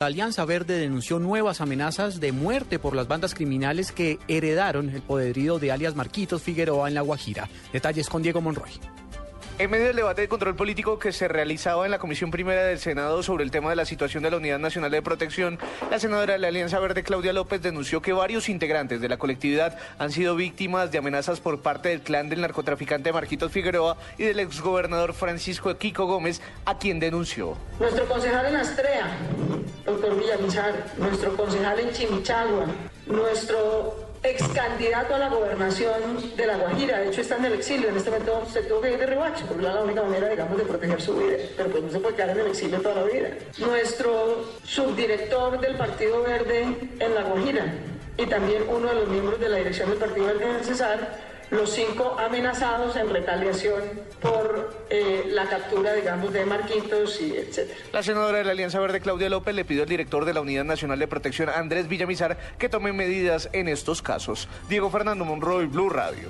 La Alianza Verde denunció nuevas amenazas de muerte por las bandas criminales que heredaron el poderío de alias Marquitos Figueroa en La Guajira. Detalles con Diego Monroy. En medio del debate de control político que se realizaba en la Comisión Primera del Senado sobre el tema de la situación de la Unidad Nacional de Protección, la senadora de la Alianza Verde, Claudia López, denunció que varios integrantes de la colectividad han sido víctimas de amenazas por parte del clan del narcotraficante Marquitos Figueroa y del exgobernador Francisco Kiko Gómez, a quien denunció. Nuestro concejal en Astrea, doctor Villamizar, nuestro concejal en Chimichagua, nuestro ex candidato a la gobernación de La Guajira, de hecho está en el exilio, en este momento se tuvo que ir de Ribacho, porque era la única manera, digamos, de proteger su vida, pero pues no se puede quedar en el exilio toda la vida. Nuestro subdirector del Partido Verde en La Guajira y también uno de los miembros de la dirección del Partido Verde en el los cinco amenazados en retaliación por eh, la captura, digamos, de Marquitos y etcétera. La senadora de la Alianza Verde, Claudia López, le pidió al director de la Unidad Nacional de Protección, Andrés Villamizar, que tome medidas en estos casos. Diego Fernando Monroy, Blue Radio.